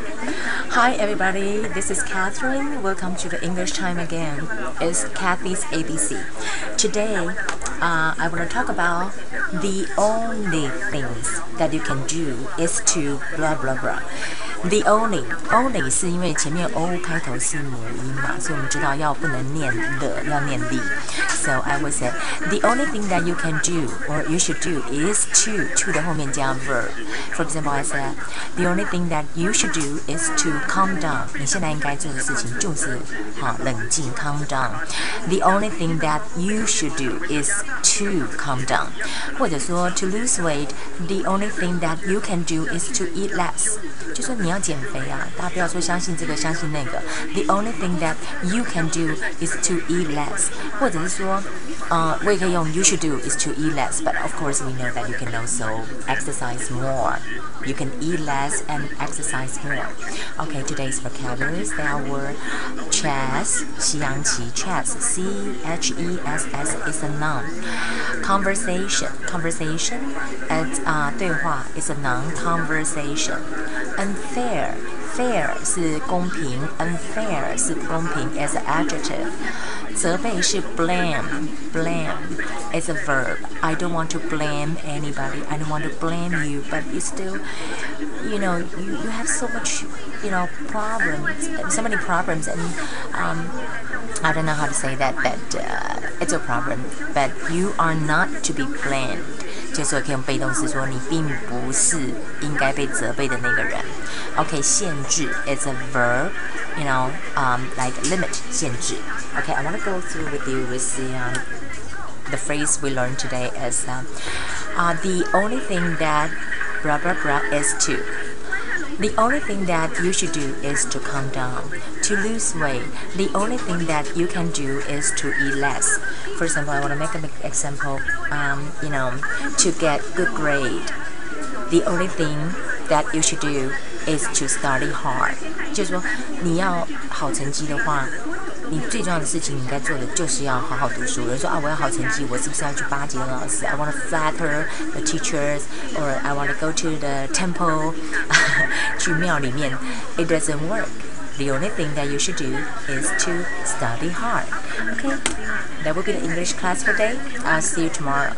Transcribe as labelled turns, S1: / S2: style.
S1: Hi everybody, this is Catherine. Welcome to the English time again. It's Kathy's ABC. Today, uh, I want to talk about the only things that you can do is to blah blah blah. The only only 是因为前面 o 开头是母音嘛，所以我们知道要不能念的，要念 the。 So I would say the only thing that you can do or you should do is to to 的后面加 verb. For example, I said the only thing that you should do is to calm down. 你现在应该做的事情就是好冷静，calm down. The only thing that you should do is to calm down. 或者说 to lose weight, the only thing that you can do is to eat less. 就说你要减肥啊，大家不要说相信这个相信那个。The only thing that you can do is to eat less，或者是说， 呃，我也可以用 you should do is to eat less，but of course we know that you can also exercise more. You can eat less and exercise more. Okay, today's vocabularies there were chess, 西洋棋 chess, C H E S S is a noun. Conversation, conversation, it's 啊、uh, 对话 is a noun. Conversation. Unfair, fair 是公平，unfair 是不公平 as an adjective。责备是 blame, blame is a verb. I don't want to blame anybody. I don't want to blame you, but you still, you know, you, you have so much, you know, problems, so many problems, and um, I don't know how to say that, but uh, it's a problem. But you are not to be blamed. 就是可以用被动式说你并不是应该被责备的那个人。OK，限制 is a verb, you know, um, like limit 限制。Okay, I want to go through with you with the um, the phrase we learned today is uh, uh, the only thing that blah blah blah is to. The only thing that you should do is to calm down. To lose weight, the only thing that you can do is to eat less. For example, I want to make an example. Um, you know, to get good grade, the only thing that you should do is to study hard. 就是说，你要好成绩的话，你最重要的事情你应该做的就是要好好读书。有人说啊，我要好成绩，我是不是要去巴结老师？I want to flatter the teachers, or I want to go to the temple，去庙里面。It doesn't work. The only thing that you should do is to study hard. Okay, that will be the English class for today. I'll see you tomorrow.